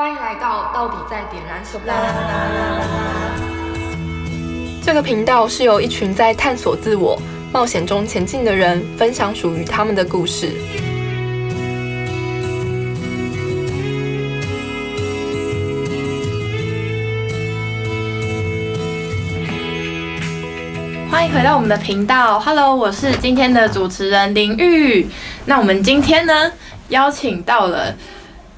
欢迎来到到底在点燃什么？这个频道是由一群在探索自我、冒险中前进的人分享属于他们的故事。欢迎回到我们的频道，Hello，我是今天的主持人林玉。那我们今天呢，邀请到了。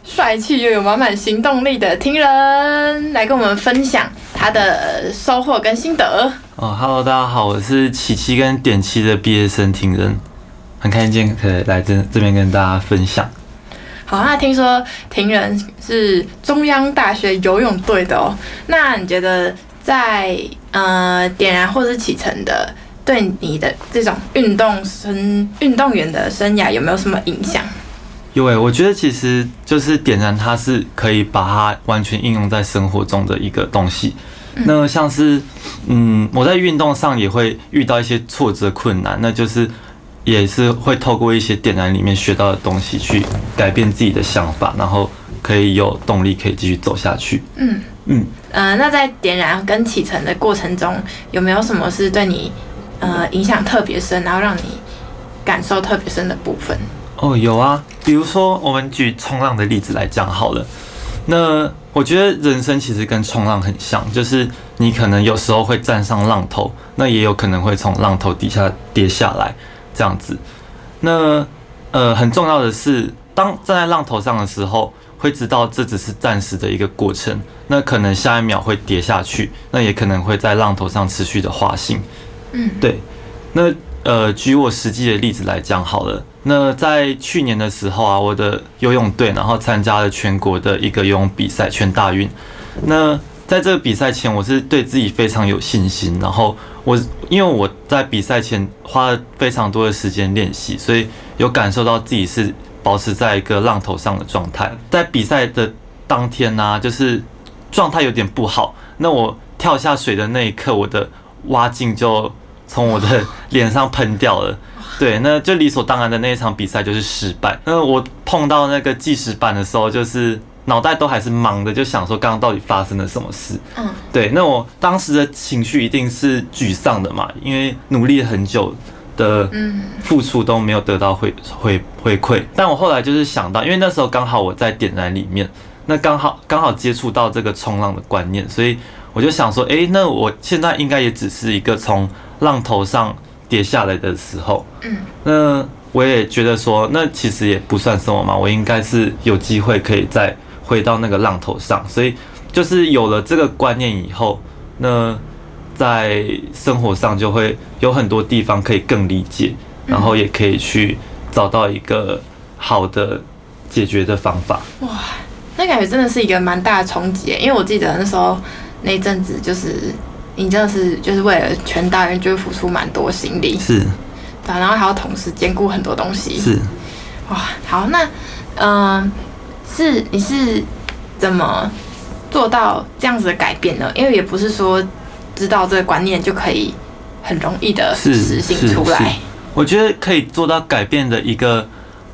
帅气又有满满行动力的听人来跟我们分享他的收获跟心得。哦，Hello，大家好，我是琪琪跟点七的毕业生听人，很开心可以来这这边跟大家分享。好，那听说庭人是中央大学游泳队的哦，那你觉得在呃点燃或是启程的，对你的这种运动生运动员的生涯有没有什么影响？有诶，我觉得其实就是点燃，它是可以把它完全应用在生活中的一个东西。那像是，嗯，我在运动上也会遇到一些挫折困难，那就是也是会透过一些点燃里面学到的东西去改变自己的想法，然后可以有动力可以继续走下去。嗯嗯呃，那在点燃跟启程的过程中，有没有什么是对你呃影响特别深，然后让你感受特别深的部分？哦，有啊，比如说我们举冲浪的例子来讲好了。那我觉得人生其实跟冲浪很像，就是你可能有时候会站上浪头，那也有可能会从浪头底下跌下来，这样子。那呃，很重要的是，当站在浪头上的时候，会知道这只是暂时的一个过程，那可能下一秒会跌下去，那也可能会在浪头上持续的滑行。嗯，对。那呃，举我实际的例子来讲好了。那在去年的时候啊，我的游泳队然后参加了全国的一个游泳比赛全大运。那在这个比赛前，我是对自己非常有信心。然后我因为我在比赛前花了非常多的时间练习，所以有感受到自己是保持在一个浪头上的状态。在比赛的当天呢，就是状态有点不好。那我跳下水的那一刻，我的蛙镜就从我的脸上喷掉了。对，那就理所当然的那一场比赛就是失败。那我碰到那个计时板的时候，就是脑袋都还是忙的，就想说刚刚到底发生了什么事。嗯，对，那我当时的情绪一定是沮丧的嘛，因为努力很久的付出都没有得到回回回馈。但我后来就是想到，因为那时候刚好我在点燃里面，那刚好刚好接触到这个冲浪的观念，所以我就想说，哎，那我现在应该也只是一个从浪头上。跌下来的时候，嗯，那我也觉得说，那其实也不算什么嘛，我应该是有机会可以再回到那个浪头上，所以就是有了这个观念以后，那在生活上就会有很多地方可以更理解，然后也可以去找到一个好的解决的方法。哇，那感觉真的是一个蛮大的冲击，因为我记得那时候那阵子就是。你真的是就是为了全大人，就会付出蛮多心力，是，对，然后还要同时兼顾很多东西，是，哇，好，那，嗯，是你是怎么做到这样子的改变呢？因为也不是说知道这个观念就可以很容易的实行出来。我觉得可以做到改变的一个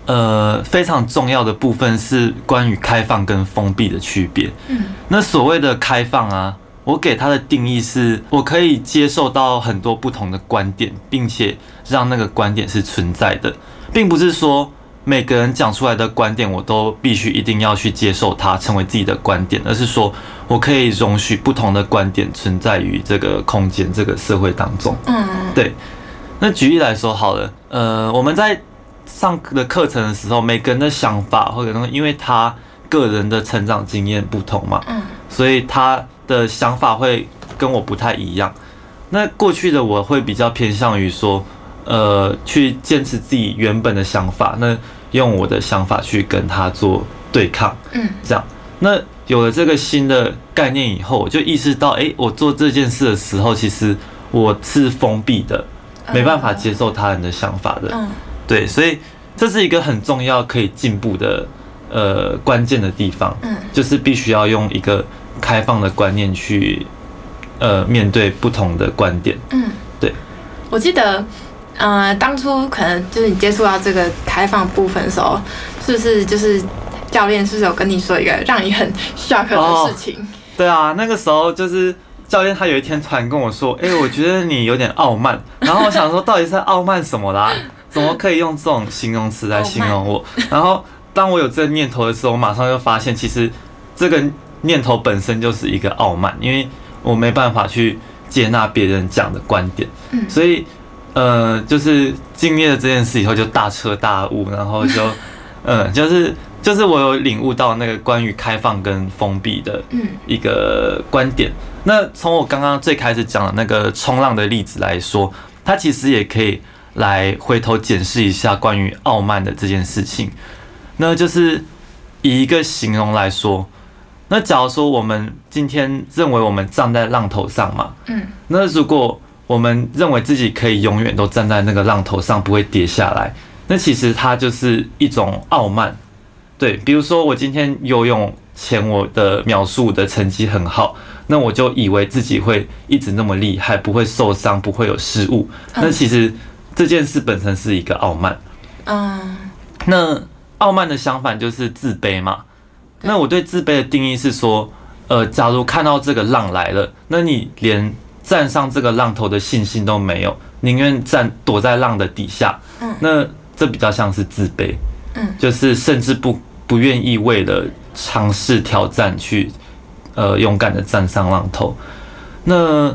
呃非常重要的部分是关于开放跟封闭的区别。嗯，那所谓的开放啊。我给他的定义是，我可以接受到很多不同的观点，并且让那个观点是存在的，并不是说每个人讲出来的观点我都必须一定要去接受它，成为自己的观点，而是说我可以容许不同的观点存在于这个空间、这个社会当中。嗯，对。那举例来说好了，呃，我们在上的课程的时候，每个人的想法或者因为他个人的成长经验不同嘛，嗯，所以他。的想法会跟我不太一样。那过去的我会比较偏向于说，呃，去坚持自己原本的想法，那用我的想法去跟他做对抗。嗯，这样。那有了这个新的概念以后，我就意识到，哎，我做这件事的时候，其实我是封闭的，没办法接受他人的想法的。嗯，对，所以这是一个很重要可以进步的呃关键的地方。嗯，就是必须要用一个。开放的观念去，呃，面对不同的观点。嗯，对。我记得，呃，当初可能就是你接触到这个开放部分的时候，是不是就是教教练是不是有跟你说一个让你很 shock 的事情？对啊，那个时候就是教练他有一天突然跟我说：“哎、我觉得你有点傲慢。”然后我想说，到底是在傲慢什么啦？怎么可以用这种形容词来形容我？然后当我有这个念头的时候，我马上就发现，其实这个念头本身就是一个傲慢，因为我没办法去接纳别人讲的观点，嗯所以呃，就是经历了这件事以后，就大彻大悟，然后就嗯，就是就是我有领悟到那个关于开放跟封闭的嗯一个观点。那从我刚刚最开始讲的那个冲浪的例子来说，它其实也可以来回头检视一下关于傲慢的这件事情。那就是以一个形容来说，那假如说我们今天认为我们站在浪头上嘛，嗯那如果我们认为自己可以永远都站在那个浪头上，不会跌下来，那其实它就是一种傲慢。对，比如说我今天游泳前我的秒数的成绩很好，那我就以为自己会一直那么厉害，不会受伤，不会有失误。那其实这件事本身是一个傲慢。嗯那傲慢的相反就是自卑嘛。那我对自卑的定义是说，呃，假如看到这个浪来了，那你连站上这个浪头的信心都没有，宁愿站躲在浪的底下，嗯那这比较像是自卑，嗯就是甚至不不愿意为了尝试挑战去，呃，勇敢的站上浪头。那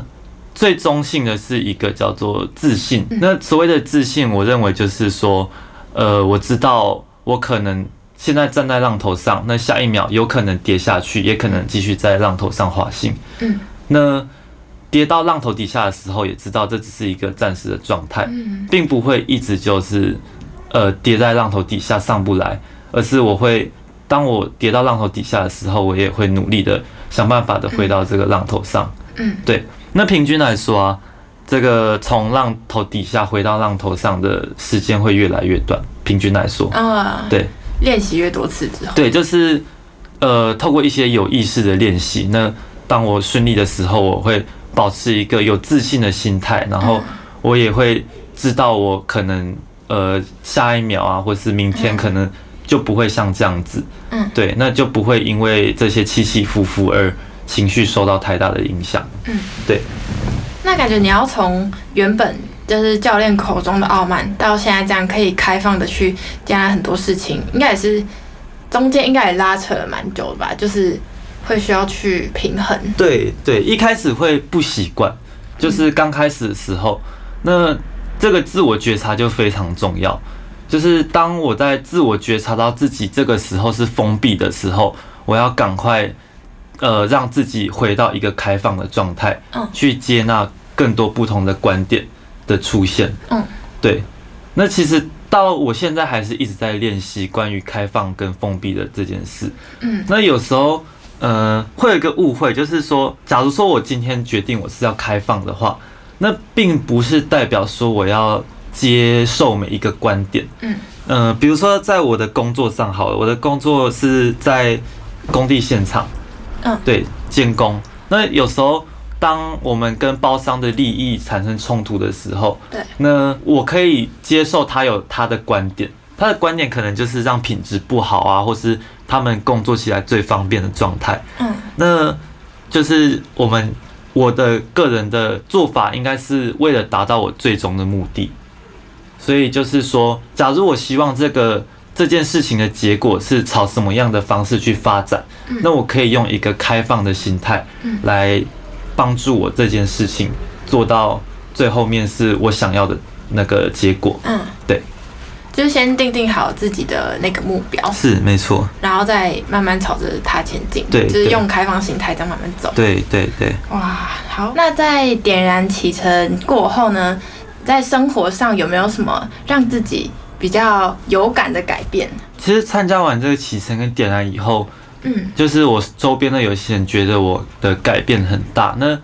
最中性的是一个叫做自信。那所谓的自信，我认为就是说，呃，我知道我可能现在站在浪头上，那下一秒有可能跌下去，也可能继续在浪头上滑行。嗯那跌到浪头底下的时候，也知道这只是一个暂时的状态，嗯并不会一直就是呃跌在浪头底下上不来，而是我会当我跌到浪头底下的时候，我也会努力的想办法的回到这个浪头上。嗯对，那平均来说啊，这个从浪头底下回到浪头上的时间会越来越短。平均来说，啊，对练习越多次之后，对，就是呃，透过一些有意识的练习，那当我顺利的时候，我会保持一个有自信的心态，然后我也会知道我可能呃下一秒啊，或是明天可能就不会像这样子，嗯。对，那就不会因为这些起起伏伏而情绪受到太大的影响。嗯，对。那感觉你要从原本就是教练口中的傲慢，到现在这样可以开放的去接纳很多事情，应该也是中间应该也拉扯了蛮久的吧，就是会需要去平衡。对对，一开始会不习惯，就是刚开始的时候，那这个自我觉察就非常重要。就是当我在自我觉察到自己这个时候是封闭的时候，我要赶快呃让自己回到一个开放的状态，嗯去接纳更多不同的观点的出现。嗯，对。那其实到我现在还是一直在练习关于开放跟封闭的这件事。嗯那有时候，呃，会有一个误会，就是说，假如说我今天决定我是要开放的话，那并不是代表说我要接受每一个观点。嗯呃，比如说在我的工作上好了，我的工作是在工地现场，嗯对，监工。那有时候，当我们跟包商的利益产生冲突的时候，对，那我可以接受他有他的观点，他的观点可能就是让品质不好啊，或是他们工作起来最方便的状态。嗯那就是我们我的个人的做法，应该是为了达到我最终的目的。所以就是说，假如我希望这个这件事情的结果是朝什么样的方式去发展，那我可以用一个开放的心态嗯来帮助我这件事情做到最后面是我想要的那个结果。嗯，对，就是先定定好自己的那个目标，是没错，然后再慢慢朝着它前进。对对就是用开放心态这样慢慢走。对对对。哇，好。那在点燃启程过后呢，在生活上有没有什么让自己比较有感的改变？其实参加完这个启程跟点燃以后，嗯就是我周边的有些人觉得我的改变很大。那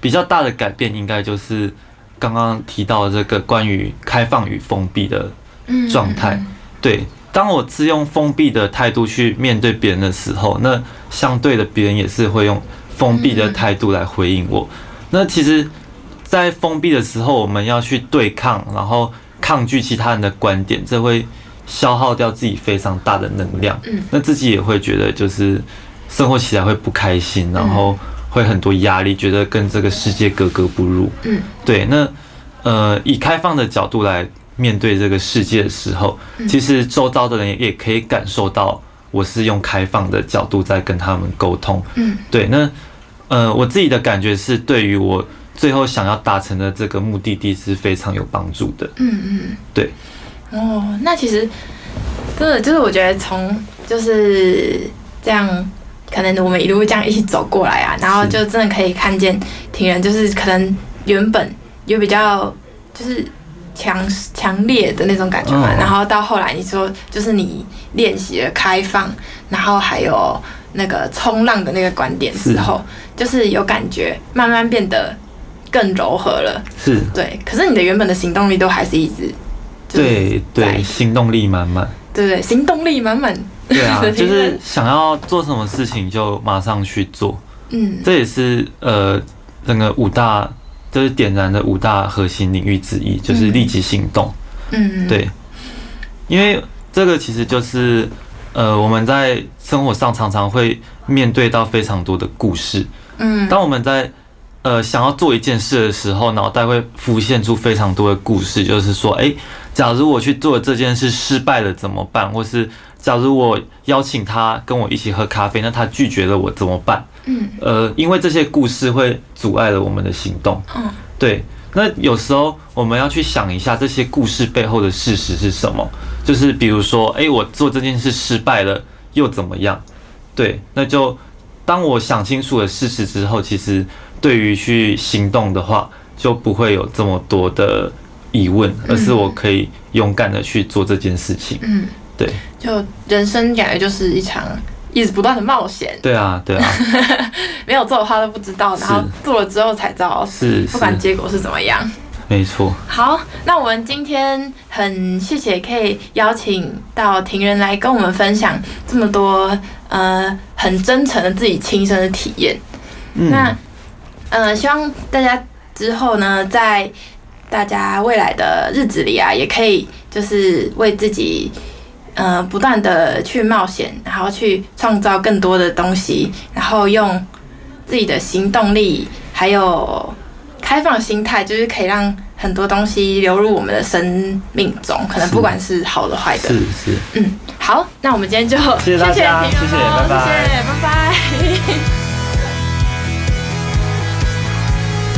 比较大的改变，应该就是刚刚提到的这个关于开放与封闭的嗯状态。对，当我是用封闭的态度去面对别人的时候，那相对的别人也是会用封闭的态度来回应我。那其实，在封闭的时候，我们要去对抗，然后抗拒其他人的观点，这会消耗掉自己非常大的能量，嗯。那自己也会觉得就是生活起来会不开心，然后会很多压力，觉得跟这个世界格格不入。嗯。对，那呃，以开放的角度来面对这个世界的时候，嗯。其实周遭的人也可以感受到我是用开放的角度在跟他们沟通。嗯。对，那呃，我自己的感觉是，对于我最后想要达成的这个目的地是非常有帮助的。嗯嗯，对，哦，那其实真的就是我觉得从就是这样，可能我们一路这样一起走过来啊，然后就真的可以看见挺人，就是可能原本有比较就是强强烈的那种感觉嘛，嗯。然后到后来你说就是你练习了开放，然后还有那个冲浪的那个观点之后，就是有感觉慢慢变得更柔和了。是，对，可是你的原本的行动力都还是一直就是对在对，行动力满满。对对，行动力满满。对啊，就是想要做什么事情就马上去做，嗯这也是呃整个五大就是点燃的五大核心领域之一，就是立即行动。嗯，对，因为这个其实就是呃我们在生活上常常会面对到非常多的故事。嗯当我们在呃想要做一件事的时候，脑袋会浮现出非常多的故事，就是说，诶，假如我去做这件事失败了怎么办？或是假如我邀请他跟我一起喝咖啡，那他拒绝了我怎么办？嗯呃，因为这些故事会阻碍了我们的行动。嗯对，那有时候我们要去想一下这些故事背后的事实是什么，就是比如说，诶，我做这件事失败了又怎么样？对，那就当我想清楚了事实之后，其实对于去行动的话，就不会有这么多的疑问，而是我可以勇敢的去做这件事情。嗯，对，就人生感觉就是一场一直不断的冒险，对啊，对啊，没有做的话都不知道，然后做了之后才知道，是不管，结果是怎么样。没错，好，那我们今天很谢谢可以邀请到庭人来跟我们分享这么多呃很真诚的自己亲身的体验。嗯，那呃，希望大家之后呢，在大家未来的日子里啊，也可以就是为自己呃不断的去冒险，然后去创造更多的东西，然后用自己的行动力还有开放心态，就是可以让很多东西流入我们的生命中，可能不管是好的坏的。是是，嗯，好，那我们今天就谢谢大家谢谢拜拜谢谢，拜拜。